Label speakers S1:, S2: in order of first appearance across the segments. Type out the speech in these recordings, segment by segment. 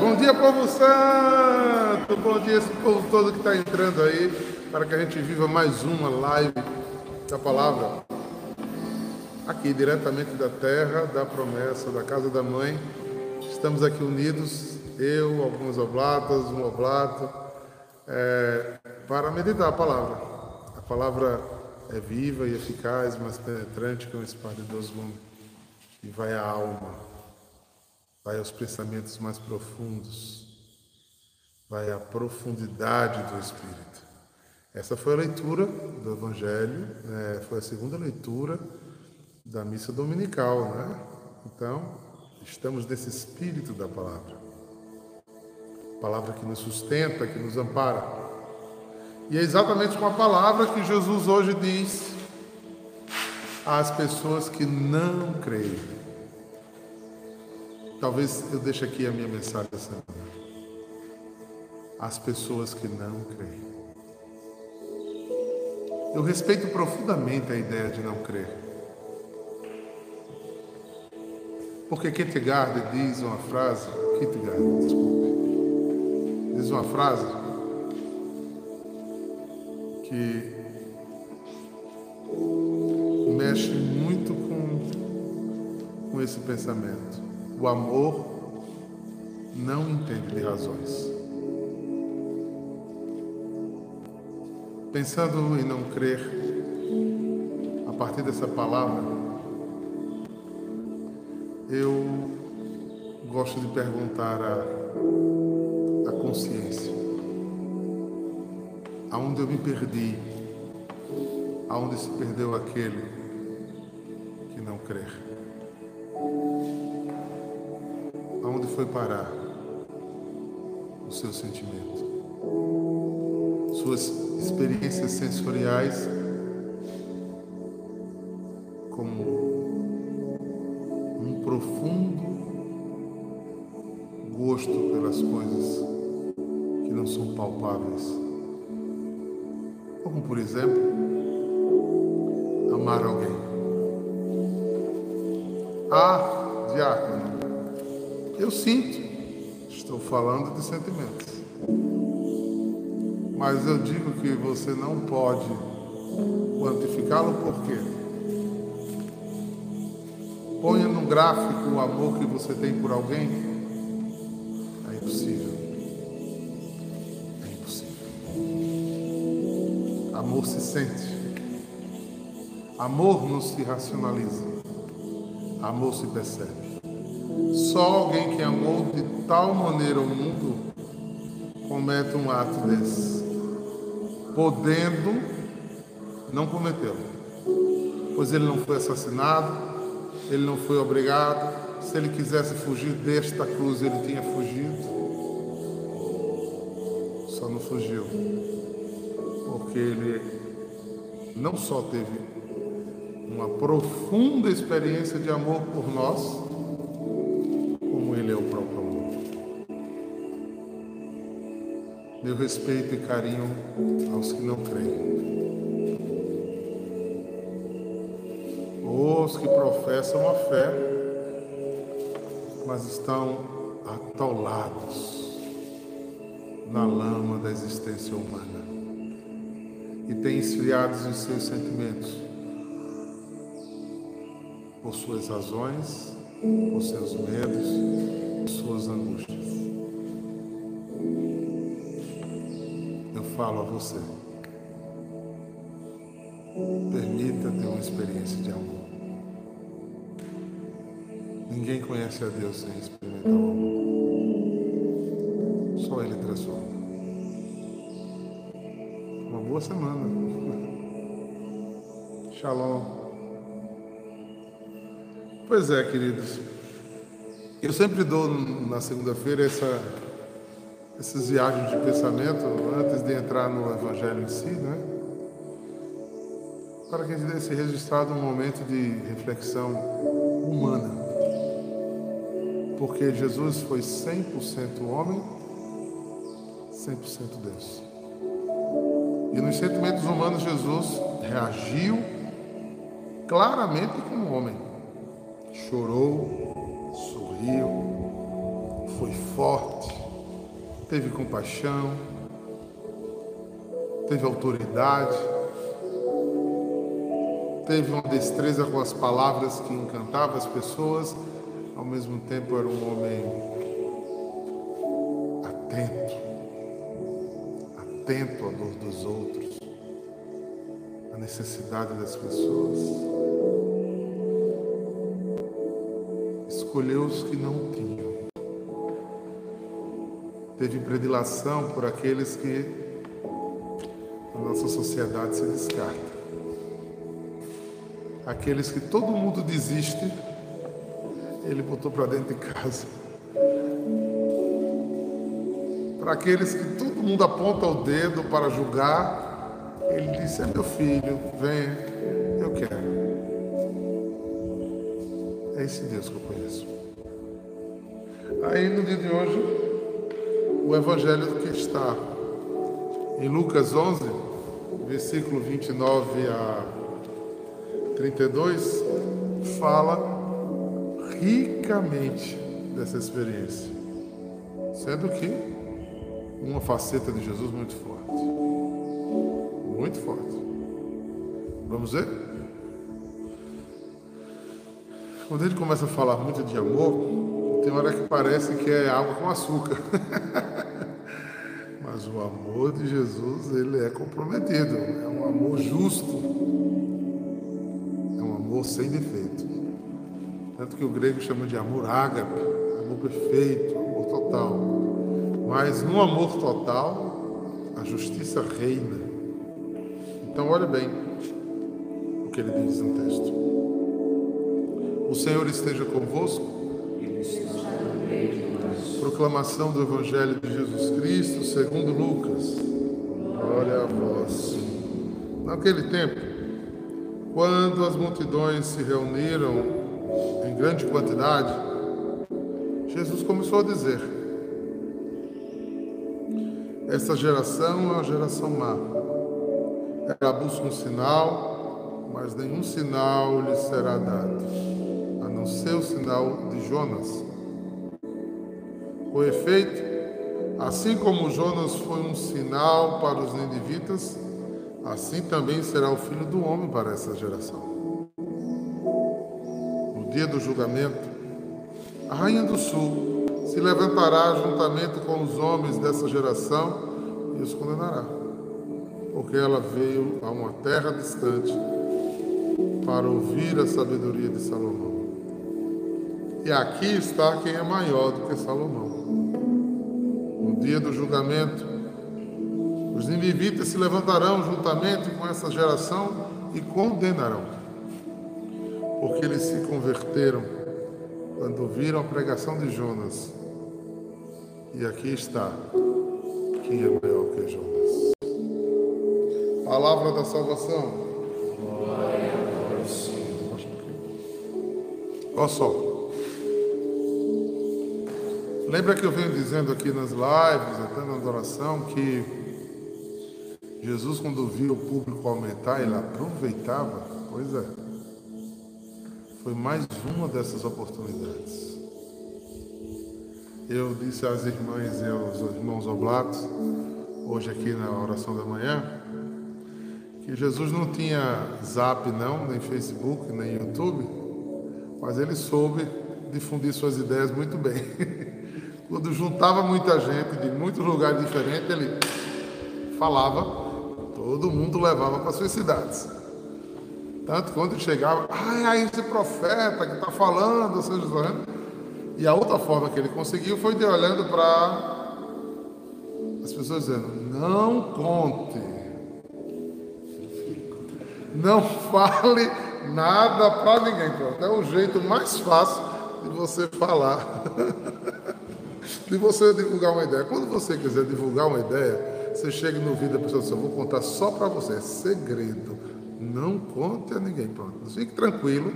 S1: Bom dia, povo santo! Bom dia, esse povo todo que está entrando aí, para que a gente viva mais uma live da palavra. Aqui, diretamente da terra, da promessa, da casa da mãe. Estamos aqui unidos, eu, algumas oblatas, um oblato, é, para meditar a palavra. A palavra é viva e eficaz, mais penetrante que um espada de dois gumes, e vai à alma vai aos pensamentos mais profundos, vai à profundidade do Espírito. Essa foi a leitura do Evangelho, né? foi a segunda leitura da missa dominical, né? Então, estamos nesse espírito da palavra. Palavra que nos sustenta, que nos ampara. E é exatamente com a palavra que Jesus hoje diz às pessoas que não creem. Talvez eu deixe aqui a minha mensagem essa. As pessoas que não creem. Eu respeito profundamente a ideia de não crer. Porque Kierkegaard diz uma frase, Kierkegaard, desculpe, diz uma frase que mexe muito com, com esse pensamento. O amor não entende de razões. Pensando em não crer, a partir dessa palavra, eu gosto de perguntar a consciência: aonde eu me perdi? Aonde se perdeu aquele que não crer? Aonde foi parar o seu sentimento? Suas experiências sensoriais de sentimentos. Mas eu digo que você não pode quantificá-lo por quê? Ponha num gráfico o amor que você tem por alguém. É impossível. É impossível. Amor se sente. Amor não se racionaliza. Amor se percebe. Só alguém que amou de tal maneira o mundo comete um ato desse, podendo não cometê-lo, pois ele não foi assassinado, ele não foi obrigado. Se ele quisesse fugir desta cruz, ele tinha fugido, só não fugiu, porque ele não só teve uma profunda experiência de amor por nós, Meu respeito e carinho aos que não creem. Os que professam a fé, mas estão atolados na lama da existência humana e têm esfriados os seus sentimentos por suas razões os seus medos, suas angústias. Falo a você. Permita ter uma experiência de amor. Ninguém conhece a Deus sem experimentar o amor. Só Ele transforma. Uma boa semana. Shalom. Pois é, queridos. Eu sempre dou na segunda-feira essa, essas viagens de pensamento antes de entrar no Evangelho em si, né? Para que a gente tenha registrado um momento de reflexão humana. Porque Jesus foi 100% homem, 100% Deus. E nos sentimentos humanos, Jesus reagiu claramente como homem chorou, sorriu, foi forte, teve compaixão, teve autoridade, teve uma destreza com as palavras que encantava as pessoas, ao mesmo tempo era um homem atento, atento à dor dos outros, à necessidade das pessoas. Escolheu os que não tinham. Teve predilação por aqueles que a nossa sociedade se descarta aqueles que todo mundo desiste, ele botou para dentro de casa. Para aqueles que todo mundo aponta o dedo para julgar, ele disse: É meu filho, venha, eu quero. É esse Deus que eu conheço. Aí no dia de hoje, o evangelho que está em Lucas 11, versículo 29 a 32 fala ricamente dessa experiência, sendo que uma faceta de Jesus muito forte. Muito forte. Vamos ver? Quando ele começa a falar muito de amor, tem hora que parece que é água com açúcar. Amor de Jesus, ele é comprometido, é um amor justo amor sem defeito. Tanto que o grego chama de amor ágape, amor perfeito, amor total. Mas no amor total, a justiça reina. Então, olha bem o que ele diz no texto. O Senhor esteja convosco. Proclamação do Evangelho de Jesus Cristo, segundo Lucas. Glória a vós. Naquele tempo, quando as multidões se reuniram em grande quantidade, Jesus começou a dizer: Essa geração é uma geração má. Ela busca um sinal, mas nenhum sinal lhe será dado, a não ser o sinal de Jonas. Com efeito, assim como Jonas foi um sinal para os ninivitas, Assim também será o filho do homem para essa geração. No dia do julgamento, a rainha do sul se levantará juntamente com os homens dessa geração e os condenará, porque ela veio a uma terra distante para ouvir a sabedoria de Salomão. E aqui está quem é maior do que Salomão. Dia do julgamento, os ninivitas se levantarão juntamente com essa geração e condenarão, porque eles se converteram quando viram a pregação de Jonas. E aqui está quem é maior que Jonas. Palavra da salvação. Glória a Deus, Senhor. Olha só. Lembra que eu venho dizendo aqui nas lives, até na adoração, que Jesus, quando viu o público aumentar, ele aproveitava. Pois é. Foi mais uma dessas oportunidades. Eu disse às irmãs e aos irmãos oblatos, hoje aqui na oração da manhã, que Jesus não tinha zap, não, nem Facebook, nem YouTube, mas ele soube difundir suas ideias muito bem. Quando juntava muita gente de muitos lugares diferentes, ele falava Todo mundo levava para suas cidades. Tanto quando chegava, ai, ai, esse profeta que está falando, São José. E a outra forma que ele conseguiu foi de olhando para as pessoas dizendo, não conte. Não fale nada para ninguém. Pronto, é o jeito mais fácil de você falar. de você divulgar uma ideia. Quando você quiser divulgar uma ideia, você chega no vídeo da pessoa diz, eu vou contar só para você, é segredo. Não conte a ninguém. Pronto. Fique tranquilo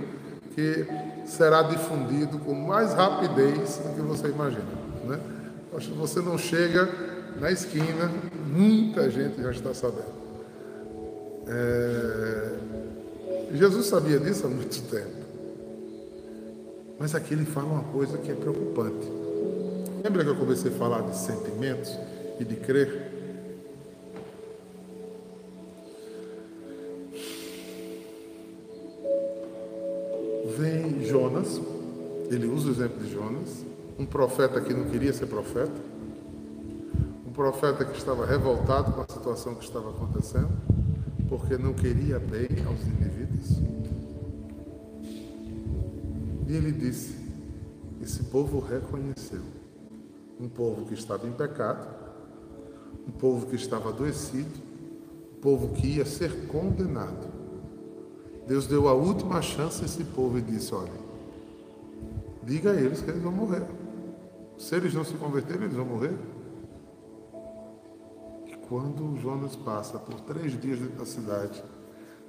S1: que será difundido com mais rapidez do que você imagina. Né? Acho que você não chega na esquina, muita gente já está sabendo. É... Jesus sabia disso há muito tempo. Mas aqui ele fala uma coisa que é preocupante. Lembra que eu comecei a falar de sentimentos e de crer? Vem Jonas, ele usa o exemplo de Jonas, um profeta que não queria ser profeta, um profeta que estava revoltado com a situação que estava acontecendo, porque não queria bem aos indivíduos. E ele disse: esse povo reconheceu um povo que estava em pecado, um povo que estava adoecido, um povo que ia ser condenado. Deus deu a última chance a esse povo e disse: Olha, diga a eles que eles vão morrer. Se eles não se converterem, eles vão morrer. E quando Jonas passa por três dias dentro da cidade,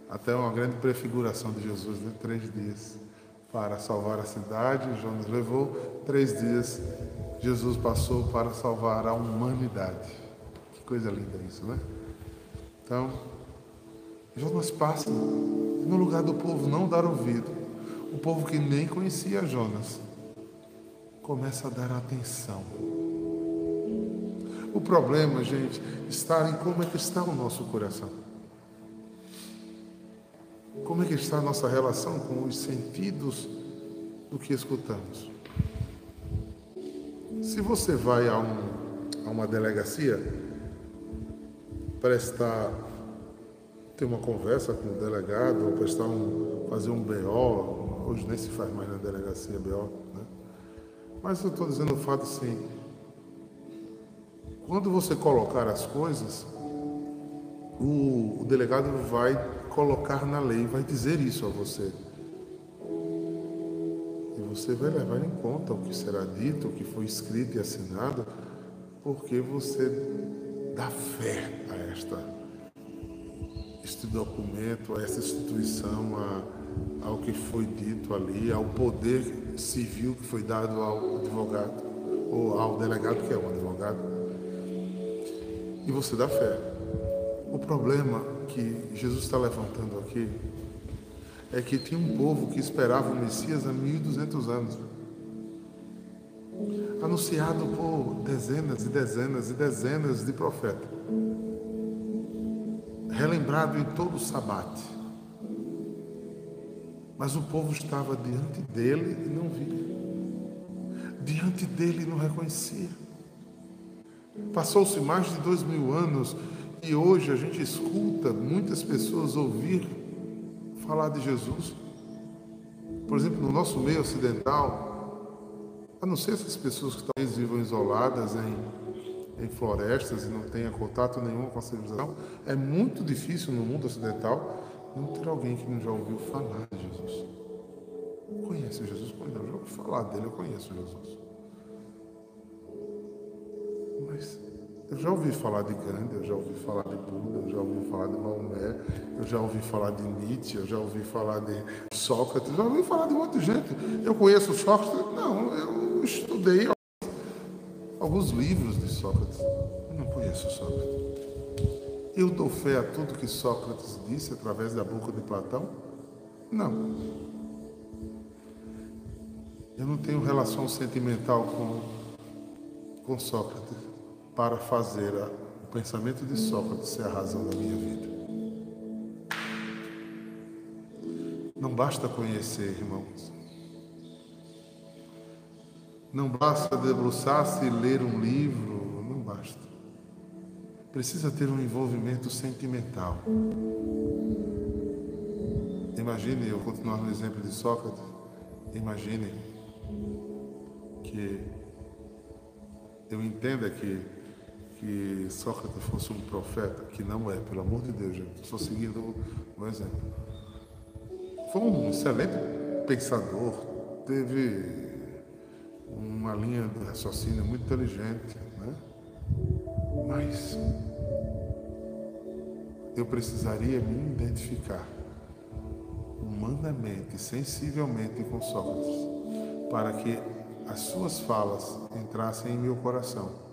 S1: até uma grande prefiguração de Jesus, né? três dias, para salvar a cidade, Jonas levou três dias Jesus passou para salvar a humanidade. Que coisa linda isso, né? Então, Jonas passa no lugar do povo não dar ouvido. O povo que nem conhecia Jonas começa a dar atenção. O problema, gente, está em como é que está o nosso coração. Como é que está a nossa relação com os sentidos do que escutamos? Se você vai a, um, a uma delegacia prestar ter uma conversa com o delegado ou prestar um, fazer um BO, hoje nem se faz mais na delegacia BO, né? Mas eu estou dizendo o fato assim, quando você colocar as coisas, o, o delegado vai colocar na lei, vai dizer isso a você você vai levar em conta o que será dito, o que foi escrito e assinado, porque você dá fé a esta, este documento, a essa instituição, a, ao que foi dito ali, ao poder civil que foi dado ao advogado, ou ao delegado, que é um advogado, e você dá fé. O problema que Jesus está levantando aqui é que tinha um povo que esperava o Messias há 1200 anos. Anunciado por dezenas e dezenas e dezenas de profetas. Relembrado em todo o sabate. Mas o povo estava diante dele e não via. Diante dele e não reconhecia. Passou-se mais de dois mil anos e hoje a gente escuta muitas pessoas ouvir falar de Jesus. Por exemplo, no nosso meio ocidental, a não ser essas pessoas que talvez vivam isoladas em, em florestas e não tenham contato nenhum com a civilização, é muito difícil no mundo ocidental não ter alguém que não já ouviu falar de Jesus. Conhece Jesus? Não, já ouvi falar dele, eu conheço Jesus. Mas eu já ouvi falar de Gandhi, eu já ouvi falar de Buda, eu já ouvi falar de Maomé, eu já ouvi falar de Nietzsche, eu já ouvi falar de Sócrates, eu já ouvi falar de um monte de gente. Eu conheço Sócrates? Não, eu estudei alguns livros de Sócrates. Eu não conheço Sócrates. Eu dou fé a tudo que Sócrates disse através da boca de Platão? Não. Eu não tenho relação sentimental com, com Sócrates para fazer o pensamento de Sócrates ser a razão da minha vida. Não basta conhecer, irmãos. Não basta debruçar-se e ler um livro, não basta. Precisa ter um envolvimento sentimental. Imagine, eu continuar no exemplo de Sócrates, imagine que eu entenda que que Sócrates fosse um profeta, que não é, pelo amor de Deus, gente. Estou seguindo um exemplo. Foi um excelente pensador, teve uma linha de raciocínio muito inteligente, né? Mas eu precisaria me identificar humanamente, sensivelmente com Sócrates, para que as suas falas entrassem em meu coração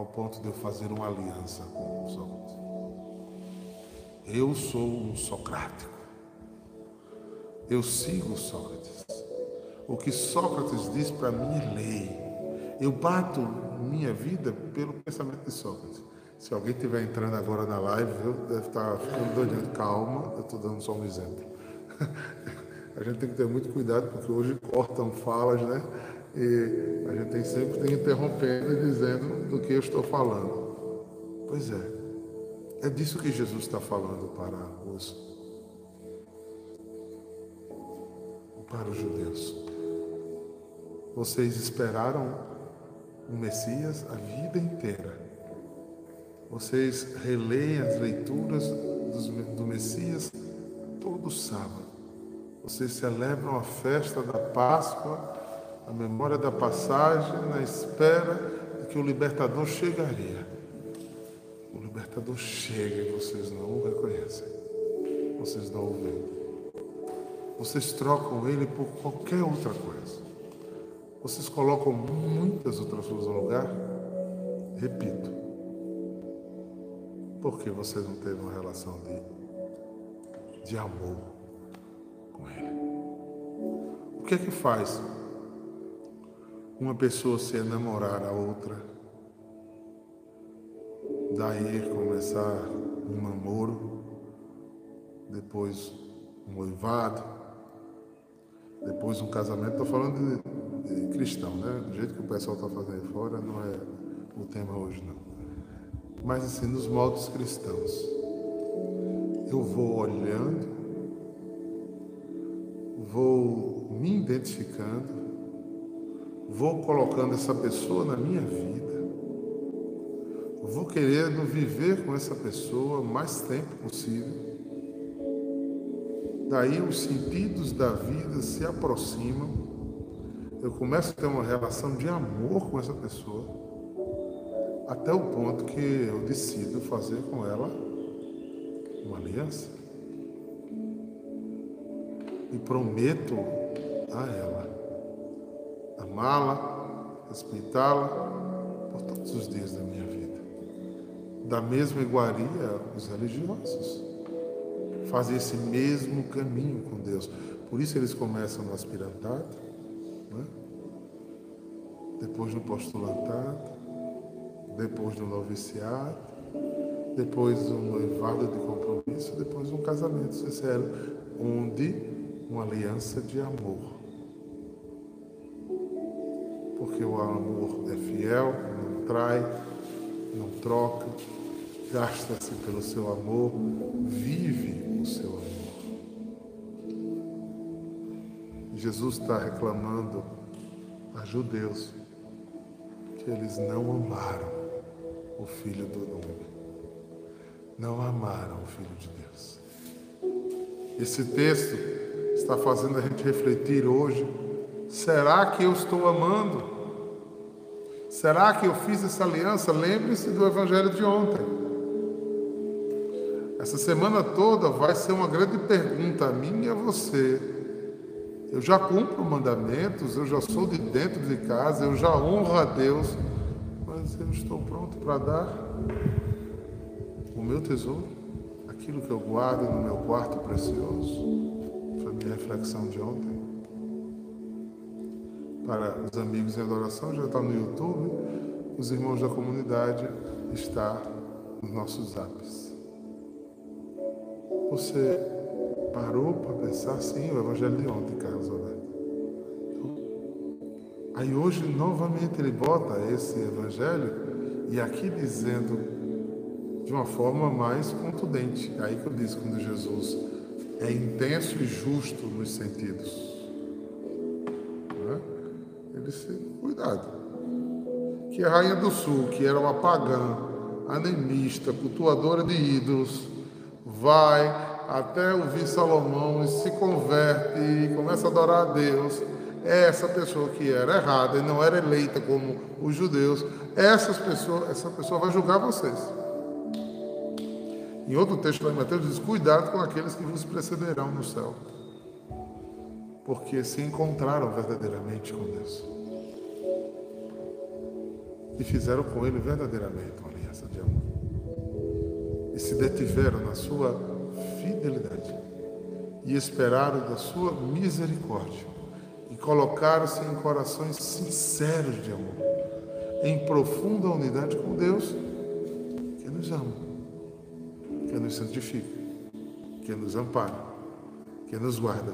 S1: ao ponto de eu fazer uma aliança com Sócrates. Eu sou um socrático. Eu sigo Sócrates. O que Sócrates diz para mim é lei. Eu bato minha vida pelo pensamento de Sócrates. Se alguém estiver entrando agora na live, eu deve estar ficando doidinho. Calma, eu estou dando só um exemplo. A gente tem que ter muito cuidado, porque hoje cortam falas, né? E a gente tem sempre tem interrompendo e dizendo do que eu estou falando. Pois é, é disso que Jesus está falando para os, para os judeus. Vocês esperaram o Messias a vida inteira. Vocês releem as leituras do Messias todo sábado. Vocês celebram a festa da Páscoa, a memória da passagem, na espera de que o libertador chegaria. O libertador chega e vocês não o reconhecem. Vocês não o veem. Vocês trocam ele por qualquer outra coisa. Vocês colocam muitas outras coisas no lugar. Repito. Porque vocês não teve uma relação de, de amor com Ele. O que é que faz uma pessoa se enamorar a outra? Daí começar um namoro, depois um noivado, depois um casamento. Estou falando de, de, cristão, né? Do jeito que o pessoal está fazendo fora, não é o tema hoje, não. Mas assim, nos modos cristãos, eu vou olhando vou me identificando, vou colocando essa pessoa na minha vida, vou querendo viver com essa pessoa o mais tempo possível. Daí os sentidos da vida se aproximam, eu começo a ter uma relação de amor com essa pessoa, até o ponto que eu decido fazer com ela uma aliança. E prometo a ela amá-la, respeitá-la por todos os dias da minha vida. Da mesma iguaria, os religiosos fazem esse mesmo caminho com Deus. Por isso eles começam no aspirantado, né? depois no postulantado, depois no noviciado, depois um noivado de compromisso, depois um casamento sincero, onde uma aliança de amor. Porque o amor é fiel, não trai, não troca, gasta-se pelo seu amor, vive o seu amor. Jesus está reclamando a judeus que eles não amaram o Filho do Homem, não amaram o Filho de Deus. Esse texto está fazendo a gente refletir hoje. Será que eu estou amando? Será que eu fiz essa aliança? Lembre-se do evangelho de ontem. Essa semana toda vai ser uma grande pergunta a mim e a você. Eu já cumpro mandamentos, eu já sou de dentro de casa, eu já honro a Deus, mas eu estou pronto para dar o meu tesouro, aquilo que eu guardo no meu quarto precioso de reflexão de ontem. Para os amigos em adoração, já está no YouTube. Os irmãos da comunidade está nos nossos apps. Você parou para pensar, sim, o evangelho de ontem, Carlos Alberto. Aí hoje, novamente, ele bota esse evangelho e aqui dizendo de uma forma mais contundente. Aí que eu disse quando Jesus é intenso e justo nos sentidos. Disse: cuidado. Que a rainha do sul, que era uma pagã, anemista, cultuadora de ídolos, vai até ouvir Salomão e se converte e começa a adorar a Deus. É essa pessoa que era errada e não era eleita como os judeus, essas pessoas, essa pessoa vai julgar vocês. Em outro texto lá em Mateus diz: Cuidado com aqueles que vos precederão no céu, porque se encontraram verdadeiramente com Deus e fizeram com Ele verdadeiramente uma aliança de amor. E se detiveram na sua fidelidade. E esperaram da sua misericórdia. E colocaram-se em corações sinceros de amor, em profunda unidade com Deus, que nos ama, que nos santifica, que nos ampara, que nos guarda.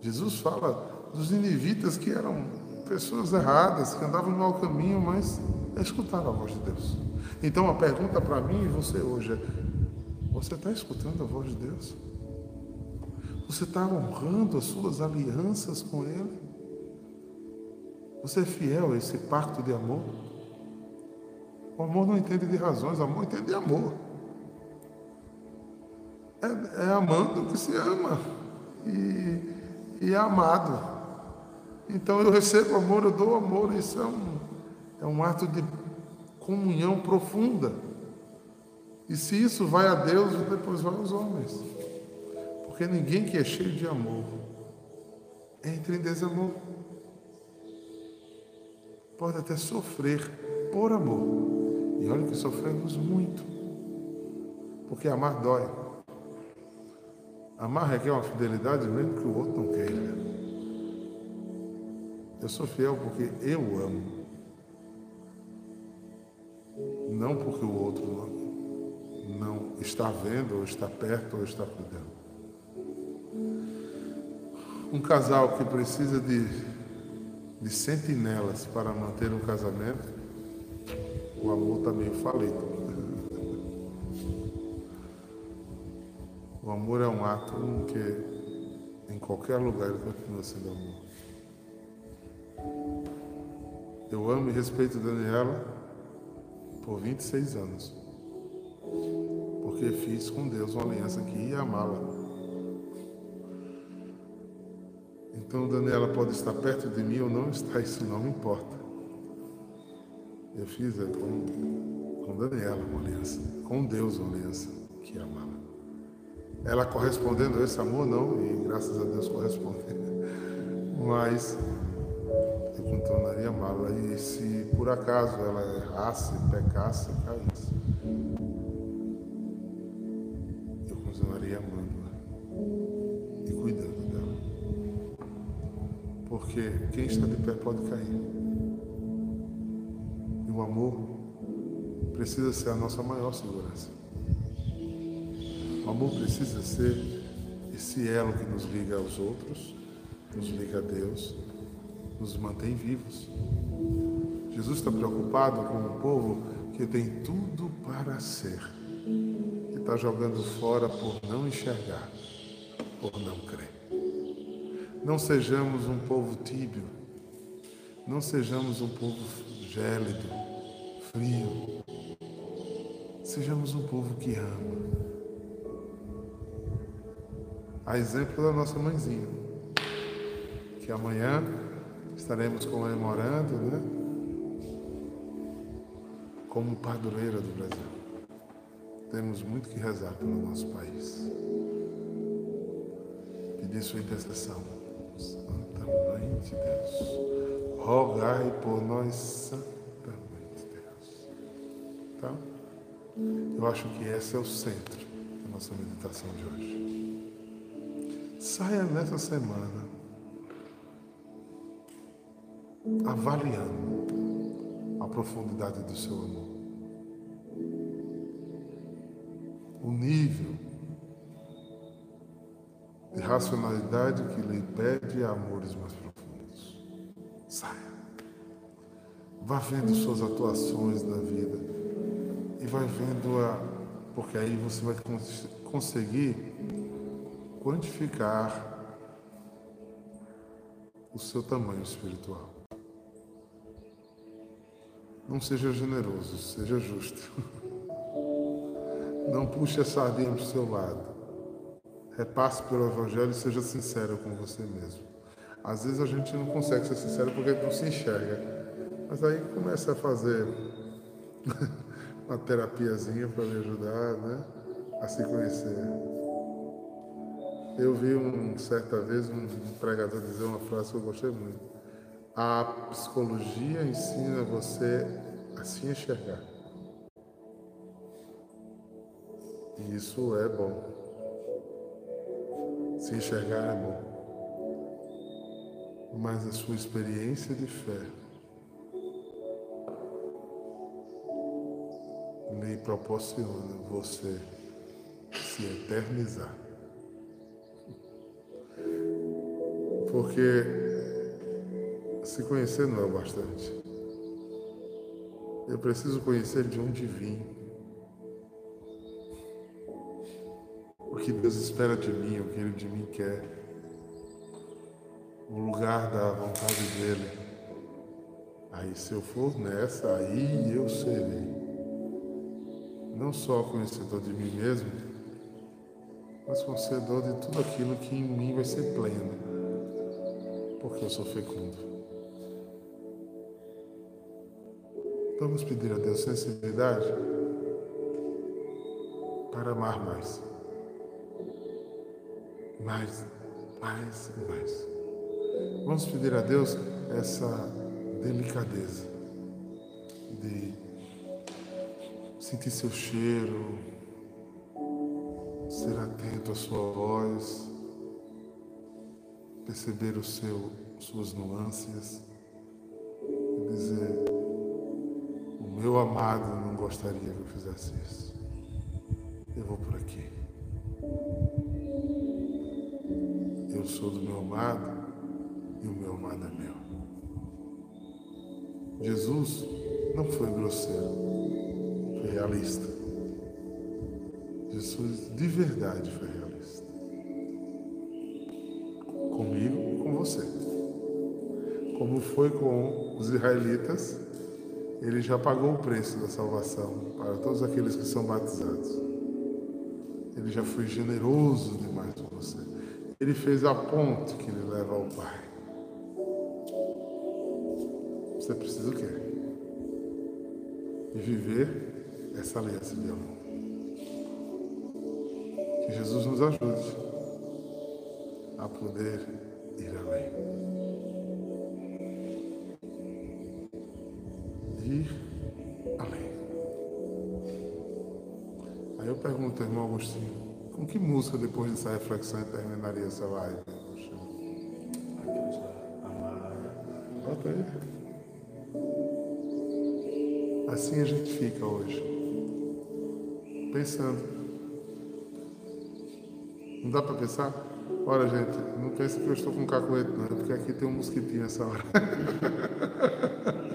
S1: Jesus fala dos inivitas que eram pessoas erradas, que andavam no mau caminho, mas escutaram a voz de Deus. Então a pergunta para mim e você hoje é: você está escutando a voz de Deus? Você está honrando as suas alianças com Ele? Você é fiel a esse pacto de amor? O amor não entende de razões, o amor entende de amor. É, é amando que se ama e, e é amado. Então eu recebo amor, eu dou amor. Isso é um, é um ato de comunhão profunda. E se isso vai a Deus, depois vai aos homens. Porque ninguém que é cheio de amor entra em desamor. Pode até sofrer por amor. E olha que sofremos muito. Porque amar dói. Amar requer uma fidelidade mesmo que o outro não queira. Eu sou fiel porque eu amo. Não porque o outro não, está vendo, ou está perto, ou está cuidando. Um casal que precisa de, de sentinelas para manter um casamento, o amor está meio falido. O amor é um ato que em qualquer lugar ele continua sendo amor. Eu amo e respeito Daniela por 26 anos. Porque fiz com Deus uma aliança que ia amá-la Então, Daniela pode estar perto de mim ou não estar, isso não me importa. Eu fiz é, com, com Daniela uma aliança, com Deus uma aliança que amava. Ela correspondendo a esse amor, não, e graças a Deus corresponde. Mas eu continuaria amá-la. E se por acaso ela errasse, pecasse, caísse, eu continuaria amando-a. porque quem está de pé pode cair. E o amor precisa ser a nossa maior segurança. O amor precisa ser esse elo que nos liga aos outros, nos liga a Deus, nos mantém vivos. Jesus está preocupado com um povo que tem tudo para ser, que está jogando fora por não enxergar, por não crer. Não sejamos um povo tíbio, não sejamos um povo gélido, frio. Sejamos um povo que ama. A exemplo da nossa mãezinha, que amanhã estaremos comemorando, né? Como padroeira do Brasil. Temos muito que rezar pelo nosso país. Pedir sua intercessão. Santa Mãe de Deus, rogai por nós, Santa Mãe de Deus. Tá? Eu acho que esse é o centro da nossa meditação de hoje. Saia nessa semana avaliando a profundidade do seu amor. O nível de racionalidade que lhe pede amores mais profundos. Saia. Vá vendo suas atuações na vida e vai vendo a. Porque aí você vai conseguir quantificar o seu tamanho espiritual. Não seja generoso, seja justo. Não puxe a sardinha para o seu lado repasse pelo Evangelho e seja sincero com você mesmo. Às vezes a gente não consegue ser sincero porque não se enxerga. Mas aí começa a fazer uma terapiazinha para me ajudar né, a se conhecer. Eu vi um, certa vez um pregador dizer uma frase que eu gostei muito. A psicologia ensina você a se enxergar. E isso é bom. Se enxergar é bom. mas a sua experiência de fé lhe proporciona você se eternizar. Porque se conhecer não é o bastante. Eu preciso conhecer de onde vim. O que Deus espera de mim, o que Ele de mim quer. O lugar da vontade dEle. Aí, se eu for nessa, aí eu serei. Não só conhecedor de mim mesmo, mas conhecedor de tudo aquilo que em mim vai ser pleno. Porque eu sou fecundo. Vamos pedir a Deus sensibilidade para amar mais. Mais, mais e mais. Vamos pedir a Deus essa delicadeza de sentir seu cheiro, ser atento à sua voz, perceber o seu, suas nuances e dizer meu amado não gostaria que eu fizesse isso. Eu vou por aqui. Eu sou do meu amado e o meu amado é meu. Jesus não foi grosseiro, foi realista. Jesus de verdade foi realista. Comigo e com você. Como foi com os israelitas ele já pagou o preço da salvação para todos aqueles que são batizados. Ele já foi generoso demais com você. Ele fez a ponte que lhe leva ao Pai. Você precisa o quê? De viver essa aliança de amor. Que Jesus nos ajude a poder que música depois dessa reflexão terminaria essa live? Bota aí. Assim a gente fica hoje. Pensando. Não dá para pensar? Olha, gente, não pense que eu estou com cacoete, não, porque aqui tem um mosquitinho essa hora.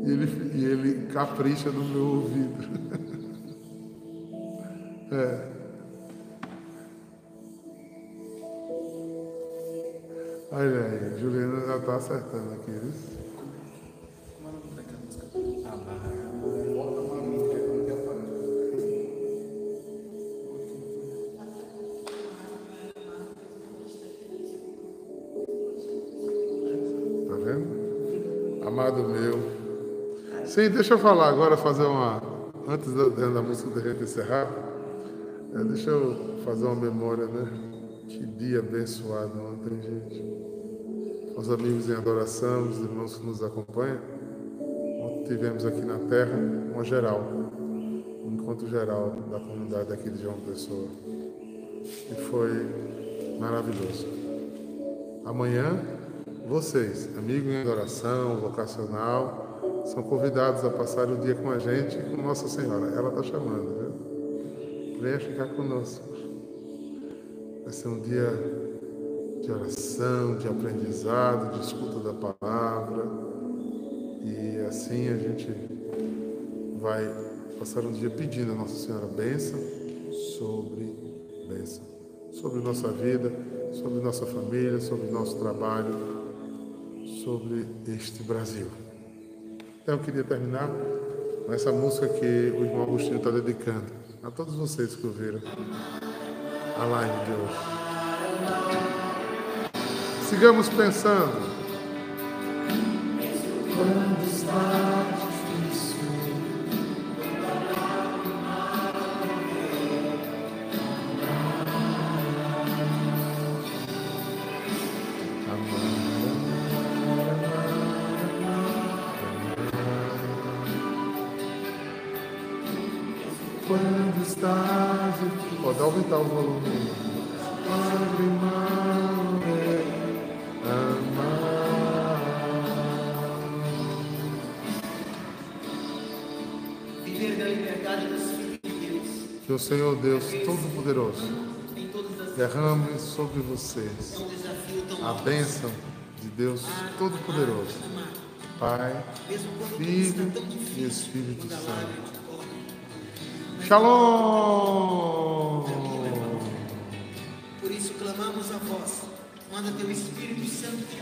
S1: E ele, e ele capricha no meu ouvido. É. Olha aí, Juliana já está acertando aqui, viu? Tá vendo? Amado meu. Sim, deixa eu falar agora, fazer uma. Antes da, da música da gente encerrar, é, deixa eu fazer uma memória, né? Que dia abençoado ontem, gente. Os amigos em adoração, os irmãos que nos acompanham. Ontem tivemos aqui na Terra uma geral, um encontro geral da comunidade aqui de João Pessoa. E foi maravilhoso. Amanhã, vocês, amigos em adoração, vocacional, são convidados a passar o dia com a gente e com Nossa Senhora. Ela está chamando, viu? Venha ficar conosco. Vai ser um dia de oração, de aprendizado, de escuta da palavra. E assim a gente vai passar um dia pedindo a Nossa Senhora bênção sobre bênção. Sobre nossa vida, sobre nossa família, sobre nosso trabalho, sobre este Brasil. Então eu queria terminar com essa música que o irmão Agostinho está dedicando a todos vocês que ouviram a live de hoje. Sigamos pensando. estás aqui. Pode aumentar o volume. Padre mal amar.
S2: Viver da liberdade dos filhos de Deus.
S1: Que o Senhor Deus Todo-Poderoso derrame sobre vocês
S2: é
S1: a bênção de Deus ah,
S2: Todo-Poderoso.
S1: Pai, Filho e Espírito Santo. Shalom!
S2: Por isso clamamos a voz. Manda teu Espírito Santo te